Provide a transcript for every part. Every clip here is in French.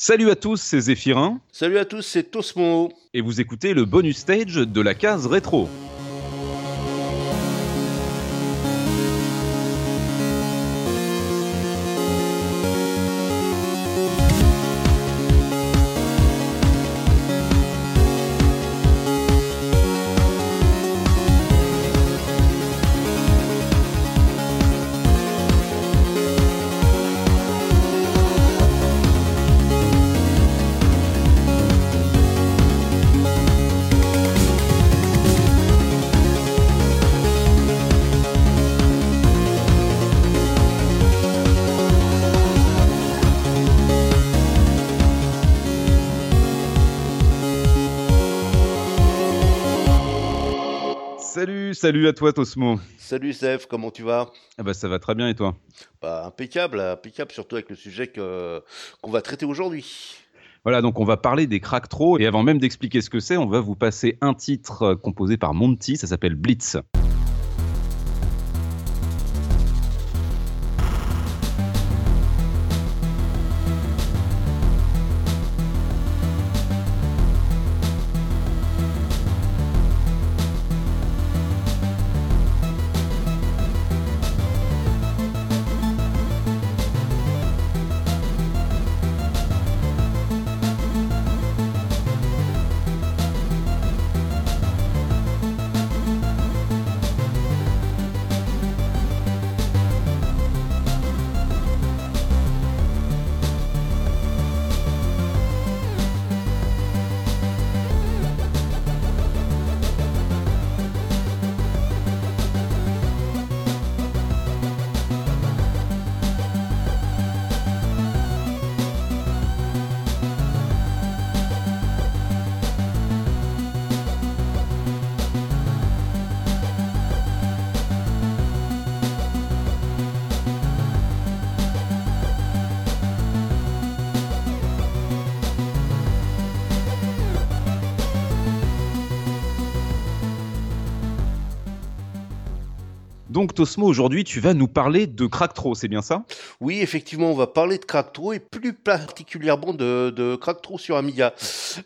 Salut à tous, c'est Zéphirin. Salut à tous, c'est Tosmo. Et vous écoutez le bonus stage de la case rétro. Salut, à toi Tosmo. Salut Seth, comment tu vas? Ah bah ça va très bien et toi? Bah impeccable, impeccable surtout avec le sujet qu'on va traiter aujourd'hui. Voilà, donc on va parler des Cracktro et avant même d'expliquer ce que c'est, on va vous passer un titre euh, composé par Monty, ça s'appelle Blitz. Donc Tosmo, aujourd'hui tu vas nous parler de Cracktro, c'est bien ça? Oui, effectivement, on va parler de Cracktro et plus particulièrement de, de Cracktro sur Amiga.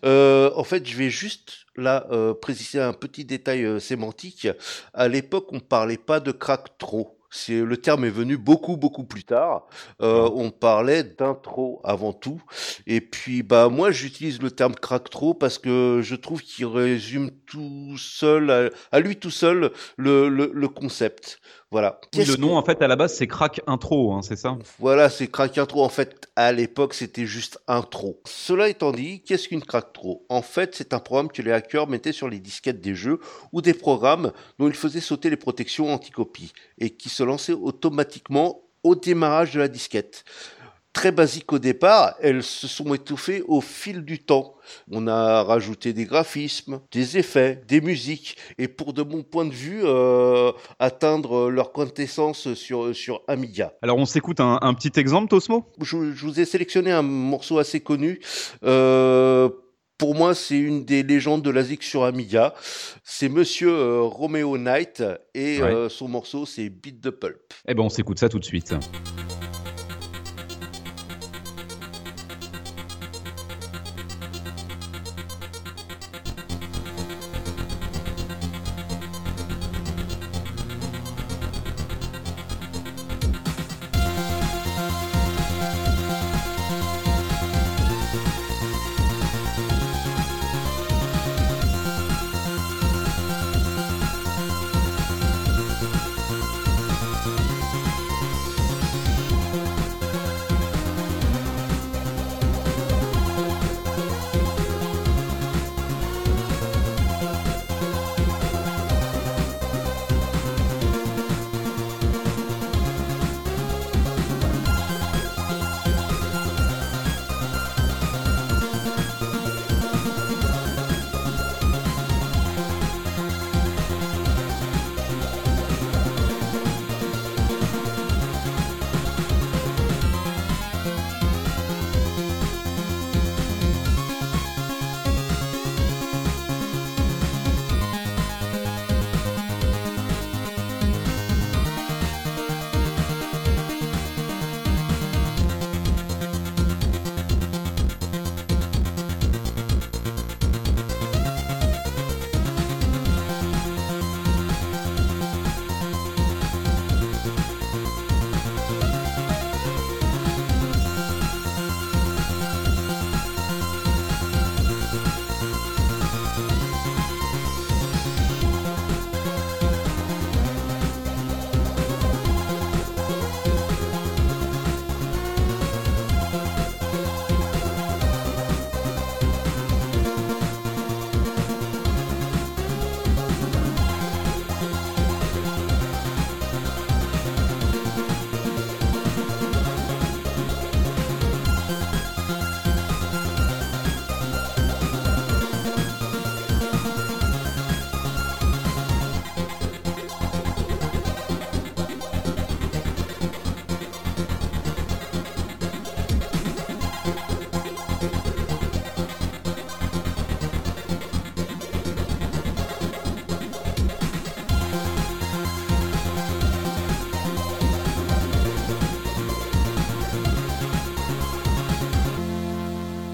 Euh, en fait, je vais juste là euh, préciser un petit détail euh, sémantique. À l'époque, on parlait pas de Cracktro. C'est le terme est venu beaucoup beaucoup plus tard. Euh, on parlait d'intro avant tout. Et puis bah moi j'utilise le terme cracktro parce que je trouve qu'il résume tout seul à, à, lui tout seul le, le, le concept. Voilà. Oui, le nom en fait à la base c'est crack intro, hein, c'est ça? Voilà, c'est crack intro. En fait, à l'époque c'était juste intro. Cela étant dit, qu'est-ce qu'une cracktro En fait, c'est un programme que les hackers mettaient sur les disquettes des jeux ou des programmes dont ils faisaient sauter les protections anti-copie et qui se lançaient automatiquement au démarrage de la disquette très basiques au départ, elles se sont étouffées au fil du temps. On a rajouté des graphismes, des effets, des musiques, et pour de mon point de vue, euh, atteindre leur quintessence sur, sur Amiga. Alors on s'écoute un, un, petit exemple, Tosmo? Je, je, vous ai sélectionné un morceau assez connu. Euh, pour moi, c'est une des légendes de la ZIC sur Amiga. C'est Monsieur euh, Romeo Knight et ouais. son morceau, c'est Beat the Pulp. Eh ben, on s'écoute ça tout de suite.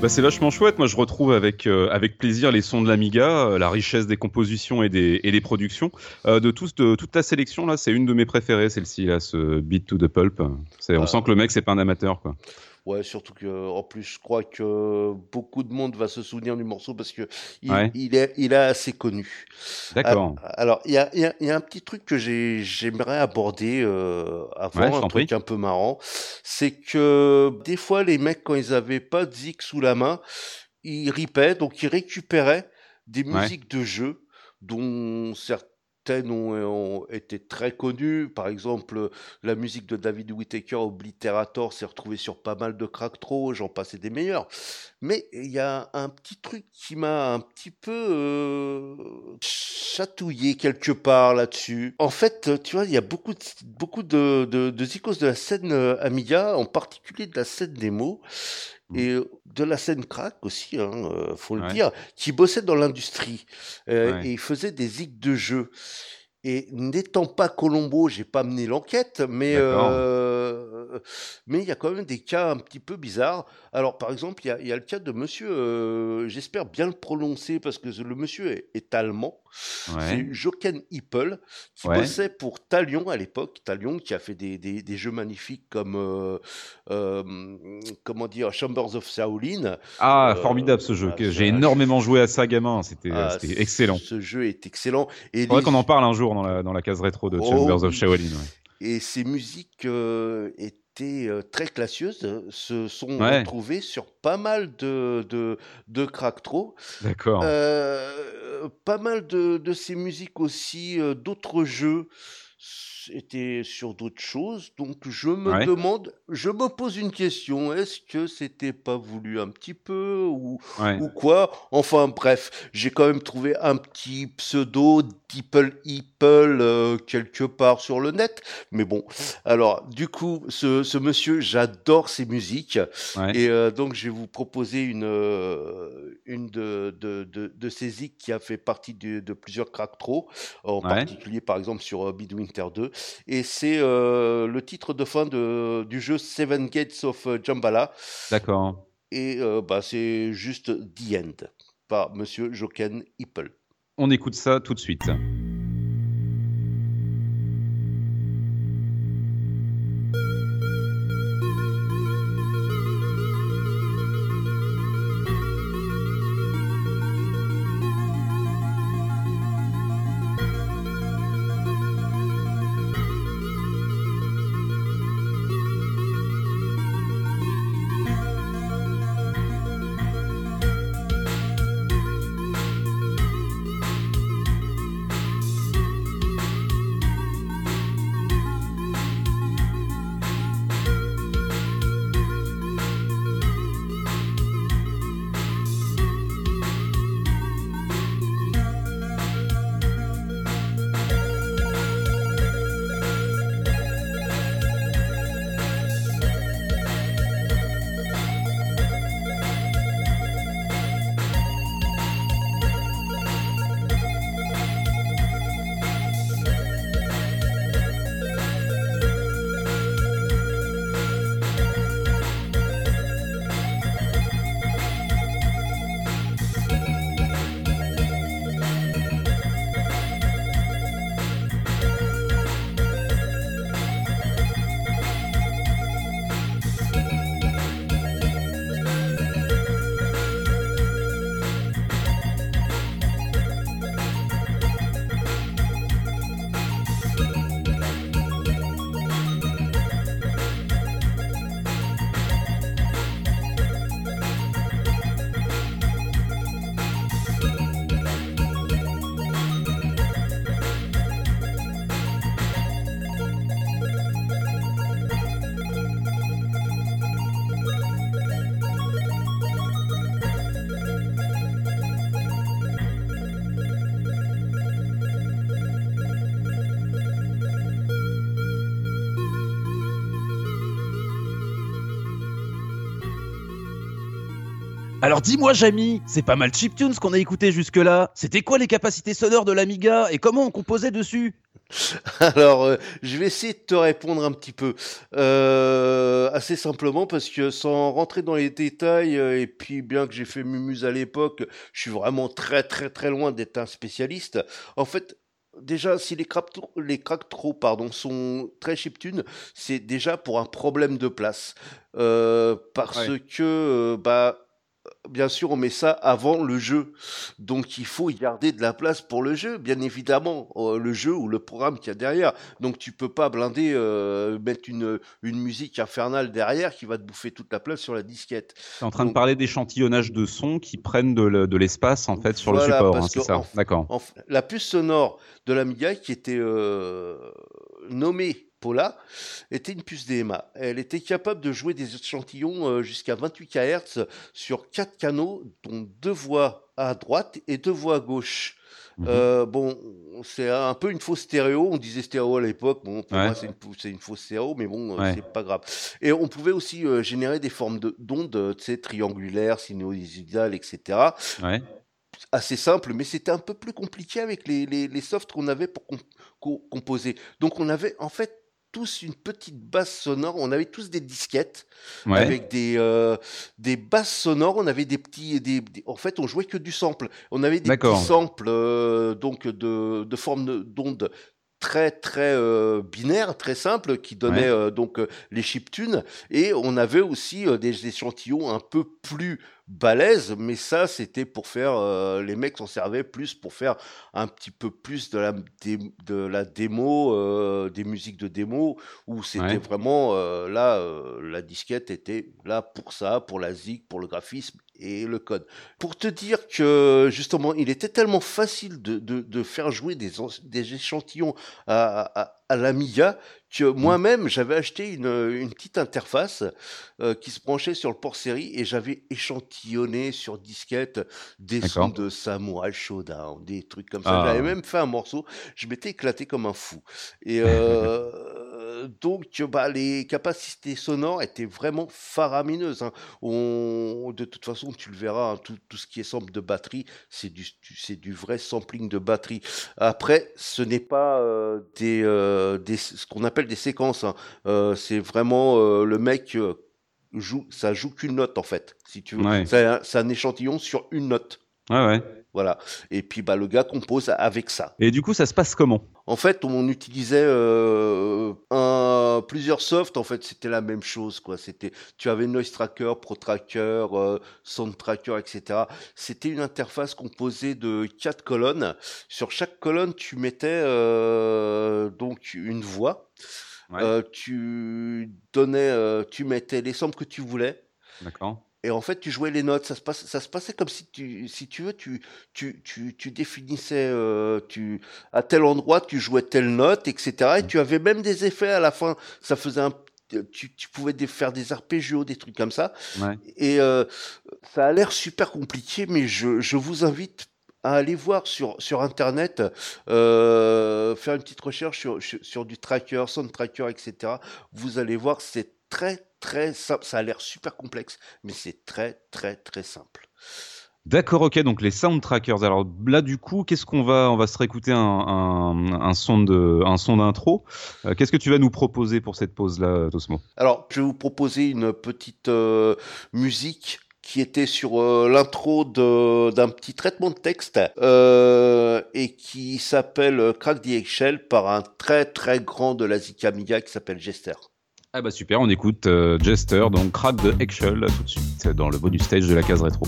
Bah, c'est vachement chouette. Moi, je retrouve avec, euh, avec plaisir les sons de l'Amiga, euh, la richesse des compositions et des, et des productions. Euh, de, tous, de toute ta sélection, là, c'est une de mes préférées, celle-ci, là, ce Beat to the Pulp. C'est, on Ah. sent que le mec, c'est pas un amateur, quoi. Ouais, surtout que en plus, je crois que beaucoup de monde va se souvenir du morceau parce que il, Ouais. il est, il est assez connu. D'accord. Ah, Alors, il y a, y a- il y a un petit truc que j'ai, j'aimerais aborder euh, avant, Ouais, un truc un peu marrant, c'est que des fois, les mecs, quand ils avaient pas de zik sous la main, ils ripaient, donc ils récupéraient des Ouais. musiques de jeux dont ont, été très connues. Par exemple, la musique de David Whittaker, Obliterator, s'est retrouvée sur pas mal de Cracktro, j'en passais des meilleurs. Mais il y a un petit truc qui m'a un petit peu euh, chatouillé quelque part là-dessus. En fait, tu vois, il y a beaucoup de, beaucoup de, de, de zikos de la scène euh, Amiga, en particulier de la scène démo, Mm. et euh, de la scène crack aussi, hein, faut le Ouais. dire, qui bossaient dans l'industrie. Euh, Ouais. Et ils faisaient des zigs de jeux. Et n'étant pas Colombo, j'ai pas mené l'enquête, mais euh, mais il y a quand même des cas un petit peu bizarres. Alors par exemple, il y a, il y a le cas de Monsieur, euh, j'espère bien le prononcer parce que le monsieur est, est allemand. Ouais. C'est Jochen Hippel qui Ouais. bossait pour Talion à l'époque. Talion qui a fait des, des, des jeux magnifiques comme euh, euh, comment dire Chambers of Shaolin. Ah, Euh, formidable ce jeu. ah, J'ai énormément joué à ça gamin. C'était Ah, excellent. Ce jeu est excellent. Et Faudrait les- qu'on en parle un jour dans la, dans la case rétro de Oh, Chambers of. Shaolin. ouais. Et ces musiques euh, étaient euh, très classieuses, se sont Ouais. retrouvées sur pas mal de, de, de Cracktro. D'accord. Euh, pas mal de, de ces musiques aussi, d'autres jeux étaient sur d'autres choses. Donc je me Ouais. demande, je me pose une question, est-ce que c'était pas voulu un petit peu ou, Ouais. ou quoi? Enfin bref, j'ai quand même trouvé un petit pseudo Deeple Hipple euh, quelque part sur le net. Mais bon, alors du coup, ce, ce monsieur, j'adore ses musiques. Ouais. Et euh, donc, je vais vous proposer une, euh, une de, de, de, de qui a fait partie de, de plusieurs Cracktro, en particulier par exemple sur euh, Midwinter 2. Et c'est euh, le titre de fin de, du jeu Seven Gates of euh, Jambala. D'accord. Et euh, bah, c'est juste The End par monsieur Jochen Hippel. On écoute ça tout de suite. Alors dis-moi, Jamy, c'est pas mal chiptunes qu'on a écouté jusque-là. C'était quoi les capacités sonores de l'Amiga et comment on composait dessus Alors, euh, je vais essayer de te répondre un petit peu euh, assez simplement parce que sans rentrer dans les détails euh, et puis bien que j'ai fait Mumuse à l'époque, je suis vraiment très très très loin d'être un spécialiste. En fait, déjà, si les crack les trop pardon, sont très chiptunes, c'est déjà pour un problème de place. Euh, parce que, bah, bien sûr, on met ça avant le jeu. Donc, il faut y garder de la place pour le jeu, bien évidemment, euh, le jeu ou le programme qu'il y a derrière. Donc, tu peux pas blinder, euh, mettre une, une musique infernale derrière qui va te bouffer toute la place sur la disquette. Tu es en train de parler d'échantillonnage de sons qui prennent de l'espace, en fait, sur le support, hein, c'est ça D'accord. La puce sonore de l'Amiga qui était euh, nommée Paula était une puce DMA. Elle était capable de jouer des échantillons euh, jusqu'à 28 kHz sur quatre canaux, dont deux voix à droite et deux voix à gauche. Mhm. Euh, bon, c'est un peu une fausse stéréo. On disait stéréo à l'époque. Bon, pour moi, c'est une, une, fausse stéréo, mais bon, euh, c'est pas grave. Et on pouvait aussi générer des formes d'ondes, tu sais, triangulaires, sinusoïdales, etc. Ouais assez simple, mais c'était un peu plus compliqué avec les, les, les softs qu'on avait pour composer. Donc on avait en fait tous une petite basse sonore. On avait tous des disquettes avec des, euh, des basses sonores. On avait des petits. Des, en fait, on jouait que du sample. On avait des petits samples euh, donc de, de forme d'onde très très euh, binaire, très simple, qui donnait donc les chiptunes. Et on avait aussi des échantillons un peu plus balèze, mais ça, c'était pour faire. Euh, les mecs s'en servaient plus pour faire un petit peu plus de la, de la démo, euh, des musiques de démo, où c'était vraiment. Euh, là, la disquette était là pour ça, pour la zig, pour le graphisme et le code. Pour te dire que, justement, il était tellement facile de, de, de faire jouer des, des échantillons à, à, à l'Amiga que mmh. moi-même j'avais acheté une, une, petite interface euh, qui se branchait sur le port série et j'avais échantillonné sur disquette des sons de Samurai Showdown, des trucs comme ça. J'avais ah. même fait un morceau, je m'étais éclaté comme un fou. Et euh, donc bah, les capacités sonores étaient vraiment faramineuses. Hein. On, de toute façon, tu le verras, hein, tout, tout, ce qui est sample de batterie, c'est du, c'est du vrai sampling de batterie. Après, ce n'est pas euh, des, euh, des, ce qu'on appelle des séquences. Hein. Euh, c'est vraiment euh, le mec joue, ça joue qu'une note en fait, si tu veux. C'est un, échantillon sur une note. Ouais, ouais. Voilà. Et puis bah le gars compose avec ça. Et du coup, ça se passe comment? En fait, on utilisait euh, un, plusieurs softs. En fait, c'était la même chose, quoi. C'était, tu avais Noise Tracker, Pro Tracker, euh, Sound Tracker, etc. C'était une interface composée de quatre colonnes. Sur chaque colonne, tu mettais euh, donc une voix. Tu donnais, tu mettais les samples que tu voulais. D'accord. Et en fait, tu jouais les notes. Ça se, passe, ça se passait comme si tu, si tu veux, tu, tu, tu, tu définissais, euh, tu, à tel endroit, tu jouais telle note, etc. Et mmh. tu avais même des effets à la fin. Ça faisait un, tu, tu pouvais faire des arpégios, des trucs comme ça. Ouais. Et euh, ça a l'air super compliqué, mais je, je vous invite à aller voir sur, sur Internet, euh, faire une petite recherche sur, sur, du tracker, sound tracker, etc. Vous allez voir, c'est très très simple. Ça a l'air super complexe, mais c'est très très très simple. D'accord, ok, donc les sound trackers. Alors là, du coup, qu'est-ce qu'on va, on va se réécouter un, un, son de, un son d'intro. Euh, qu'est-ce que tu vas nous proposer pour cette pause-là, Tosmo? Alors, je vais vous proposer une petite euh, musique qui était sur euh, l'intro d'un petit traitement de texte et qui s'appelle Crack the Eggshell par un très très grand de la Zika Amiga qui s'appelle Jester. Ah bah super, on écoute euh, Jester, donc Crack the Eggshell tout de suite dans le bonus stage de la case rétro.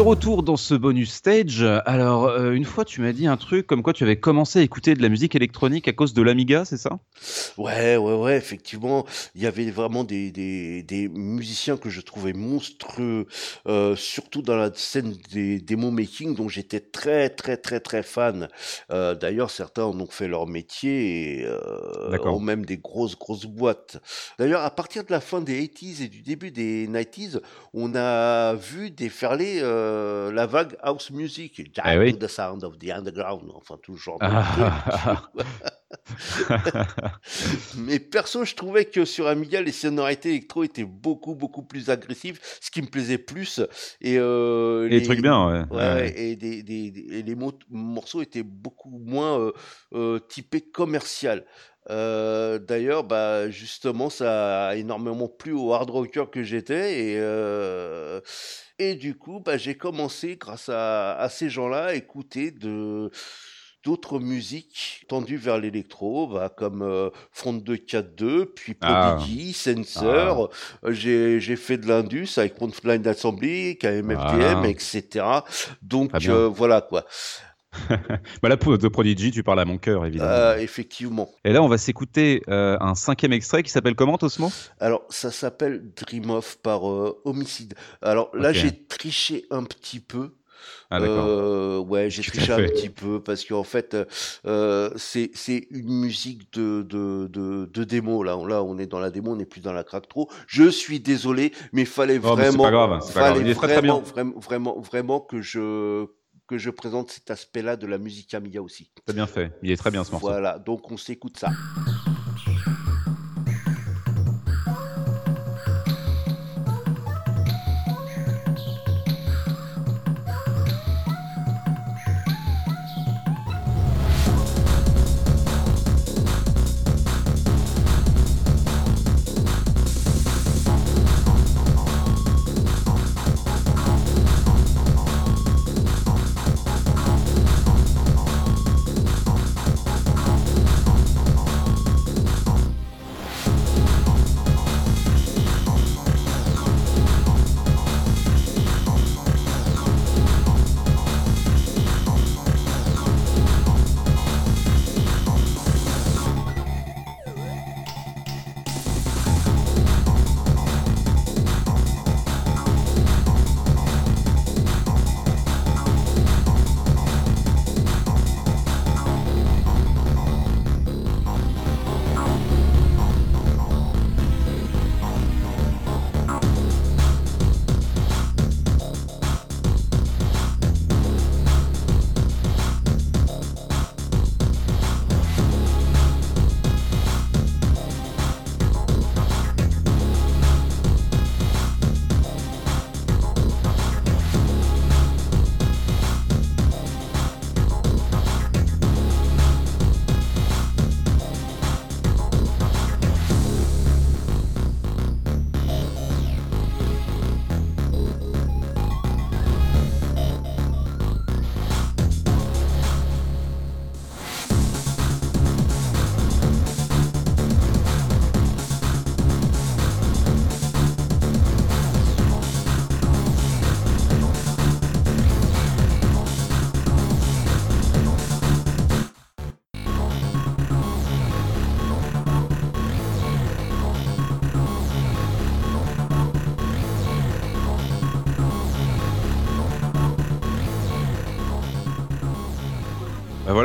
Retour dans ce bonus stage, alors euh, une fois tu m'as dit un truc comme quoi tu avais commencé à écouter de la musique électronique à cause de l'Amiga, c'est ça? Ouais, ouais, ouais, effectivement, il y avait vraiment des, des, des musiciens que je trouvais monstrueux, euh, surtout dans la scène des démo making, dont j'étais très, très, très, très fan. Euh, D'ailleurs, certains en ont fait leur métier et ont même des grosses, grosses boîtes. D'ailleurs, à partir de la fin des 80s et du début des 90s, on a vu déferler euh, la vague house music, Eh oui. to the sound of the underground, enfin tout ce genre de Ah. Mais perso, je trouvais que sur Amiga, les sonorités électro étaient beaucoup, beaucoup plus agressives, ce qui me plaisait plus. Et, euh, des trucs bien, ouais. Ouais, Ouais. ouais, et, des, des- des- et les mo- morceaux étaient beaucoup moins euh, euh, typés commercial. Euh, D'ailleurs, bah, justement, ça a énormément plu au hard rocker que j'étais et, euh, et du coup, bah, j'ai commencé, grâce à, à ces gens-là, à écouter de d'autres musiques tendues vers l'électro, bah, comme euh, Front 242, puis Ah. Prodigy, Sensor. Euh, J'ai j'ai fait de l'Indus avec Frontline Assembly, KMFDM, Ah. etc. Donc euh, voilà quoi. Bah là, pour- de Prodigy, tu parles à mon cœur, évidemment. Euh, effectivement. Et là, on va s'écouter euh, un cinquième extrait qui s'appelle comment, Tosmo? Alors, ça s'appelle Dream Off par euh, Homicide. Alors là, j'ai triché un petit peu. Ah, d'accord. Ouais, j'ai triché un petit peu parce qu'en fait, c'est une musique de, de, de, de démo. Là, là, on est dans la démo, on n'est plus dans la crack trop. Je suis désolé, mais il fallait Oh, mais c'est vraiment, pas grave, c'est pas grave. fallait Il est très, très vraiment, bien. vraiment, vraiment, vraiment que je que je présente cet aspect-là de la musique Amiga aussi. T'as bien fait. Il est très bien ce morceau. Voilà, donc on s'écoute ça.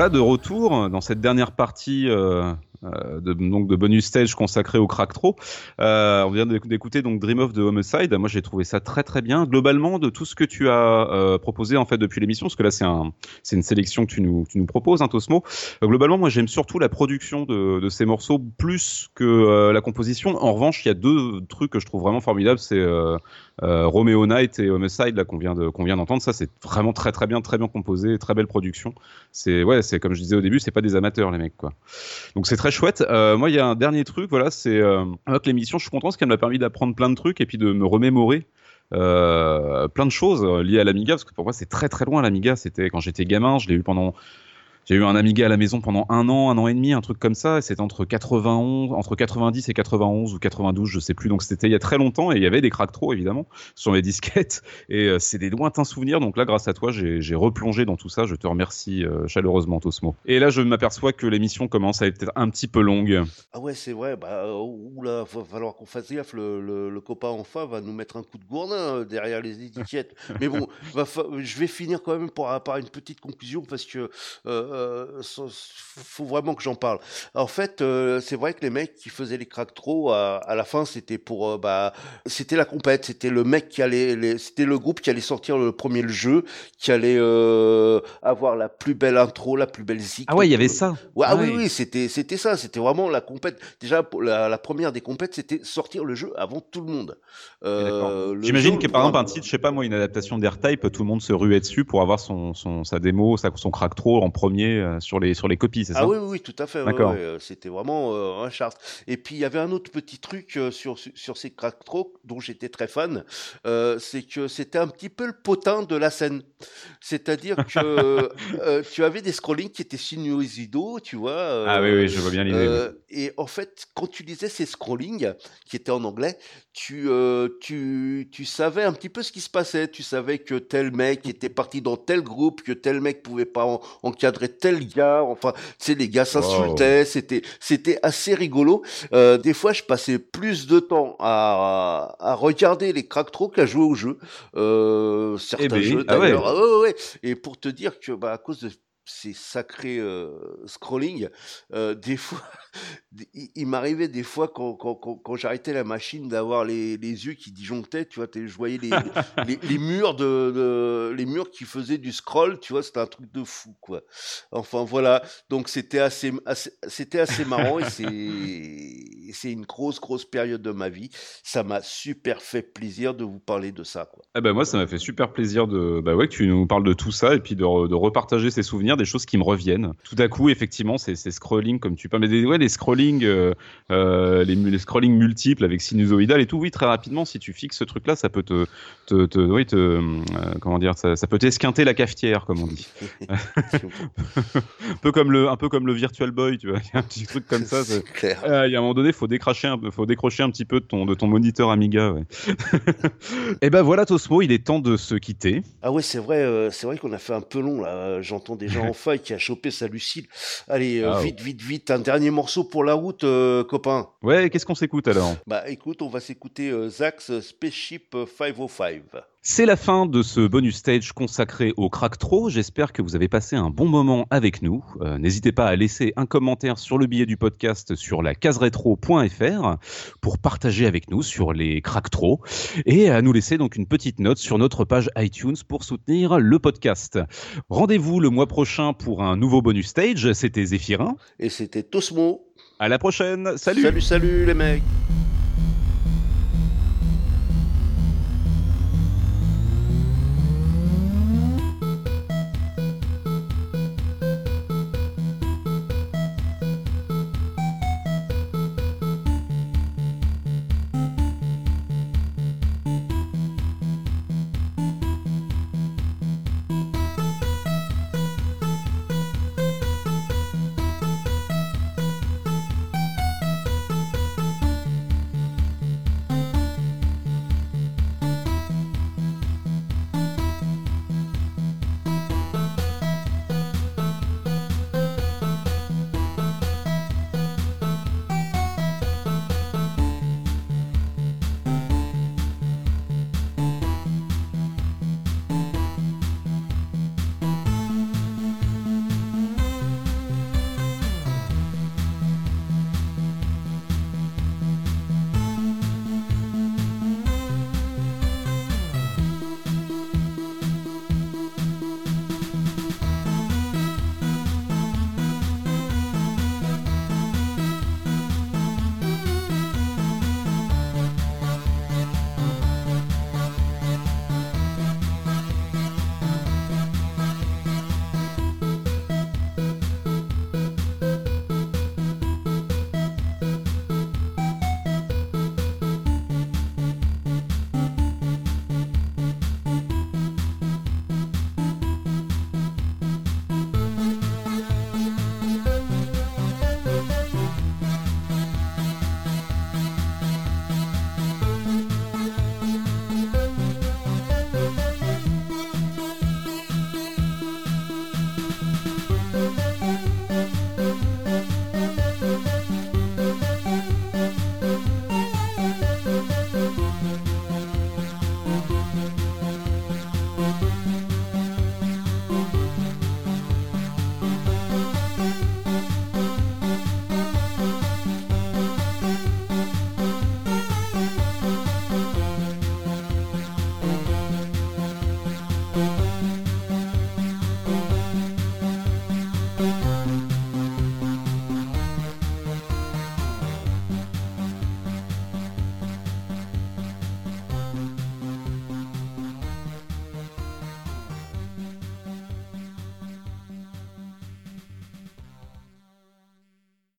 De retour dans cette dernière partie euh, euh, de, donc de bonus stage consacrée au Cracktro. Euh, on vient d'éc- d'écouter donc Dream of the Homicide. Moi, j'ai trouvé ça très très bien. Globalement, de tout ce que tu as euh, proposé en fait depuis l'émission, parce que là, c'est un, une sélection que tu nous, tu nous proposes, hein, Tosmo. Globalement, moi, j'aime surtout la production de, de ces morceaux plus que la composition. En revanche, il y a deux trucs que je trouve vraiment formidables. C'est euh, euh, Romeo Night et Homicide là qu'on vient de qu'on d'entendre. Ça, c'est vraiment très très bien, très bien composé, très belle production. C'est ouais, c'est comme je disais au début, c'est pas des amateurs les mecs quoi. Donc c'est très chouette. Euh, moi, il y a un dernier truc, voilà, c'est euh, avec l'émission, je suis content parce qu'elle m'a permis d'apprendre plein de trucs et puis de me remémorer. euh, plein de choses euh, liées à l'Amiga parce que pour moi c'est très très loin l'Amiga c'était quand j'étais gamin je l'ai eu pendant J'ai eu un Amiga à la maison pendant un an, un an et demi, un truc comme ça. C'était entre 91, entre 90 et 91 ou 92, je sais plus. Donc c'était il y a très longtemps et il y avait des trop évidemment sur mes disquettes. Et euh, c'est des lointains souvenirs. Donc là, grâce à toi, j'ai replongé dans tout ça. Je te remercie euh, chaleureusement, Tosmo. Et là, je m'aperçois que l'émission commence à être un petit peu longue. Ah ouais, c'est vrai. Bah, oula, va falloir qu'on fasse gaffe. Le, le, copain enfin va nous mettre un coup de gourdin euh, derrière les étiquettes. Mais bon, je vais finir quand même par, par une petite conclusion parce que euh, faut vraiment que j'en parle. En fait, c'est vrai que les mecs qui faisaient les crack trop à, à, la fin, c'était pour bah, c'était la compète, c'était le mec qui allait, c'était le groupe qui allait sortir le premier le jeu, qui allait euh, avoir la plus belle intro, la plus belle zik. Ah ouais, il y avait ça. Ouais, ah, oui, oui, c'était, c'était ça, c'était vraiment la compète. Déjà, la, la première des compètes, c'était sortir le jeu avant tout le monde. Euh, J'imagine que par exemple un titre, je sais pas moi, une adaptation d'Airtype, tout le monde se ruait dessus pour avoir son, son sa démo, sa, son crack trop en premier euh, sur les sur les copies, c'est ah ça Ah oui, oui, tout à fait. D'accord. c'était vraiment un chart. Et puis il y avait un autre petit truc sur sur ces crack trop dont j'étais très fan, euh, c'est que c'était un petit peu le potin de la scène. C'est-à-dire que euh, tu avais des scrollings qui étaient sinuosidos, tu vois. Euh, ah oui, oui, je vois bien l'idée. et en fait, quand tu lisais ces scrollings, qui étaient en anglais, tu, tu, tu savais un petit peu ce qui se passait. Tu savais que tel mec était parti dans tel groupe, que tel mec pouvait pas encadrer tel gars. Enfin, tu sais, les gars s'insultaient. C'était, c'était assez rigolo. des fois, je passais plus de temps à, à regarder les crack qu'à jouer au jeu. Euh, certains eh ben, jeux ah d'ailleurs. Ah ouais. Et pour te dire que bah, à cause de ces sacrés euh, scrolling, euh, des fois, il, m'arrivait des fois quand, quand, quand, j'arrêtais la machine d'avoir les, les, yeux qui disjonctaient, tu vois, je voyais les, les, murs de, les murs qui faisaient du scroll, tu vois, c'était un truc de fou, quoi. Enfin voilà, donc c'était assez, c'était assez marrant et c'est, c'est une grosse grosse période de ma vie. Ça m'a super fait plaisir de vous parler de ça, quoi. Eh ben moi, ça m'a fait super plaisir de, bah ouais, que tu nous parles de tout ça et puis de, de repartager ces souvenirs, des choses qui me reviennent. Tout à coup, effectivement, c'est, scrolling comme tu parles, mais des, ouais, les scrolling, euh, euh, les, les, scrolling multiples avec sinusoïdal et tout, oui, très rapidement, si tu fixes ce truc-là, ça peut te, te, te oui, te, euh, comment dire, ça, ça peut t'esquinter la cafetière, comme on dit. un peu comme le, un peu comme le Virtual Boy, tu vois, un petit truc comme ça. Il y a un moment donné, faut décrocher un, faut décrocher un petit peu de ton, de ton moniteur Amiga. Ouais. et eh ben voilà, Tosmo, il est temps de se quitter. Ah ouais, c'est vrai, c'est vrai qu'on a fait un peu long là. J'entends déjà en faille qui a chopé sa Lucille. Allez, ah vite, vite, vite, un dernier morceau pour la route, euh, copain. Ouais, qu'est-ce qu'on s'écoute alors? Bah écoute, on va s'écouter euh, Zax Spaceship 505. C'est la fin de ce bonus stage consacré au Cracktro. J'espère que vous avez passé un bon moment avec nous. Euh, n'hésitez pas à laisser un commentaire sur le billet du podcast sur la caseretro.fr pour partager avec nous sur les Cracktro et à nous laisser donc une petite note sur notre page iTunes pour soutenir le podcast. Rendez-vous le mois prochain pour un nouveau bonus stage. C'était Zéphirin. Et c'était Tosmo. À la prochaine. Salut. Salut, salut les mecs.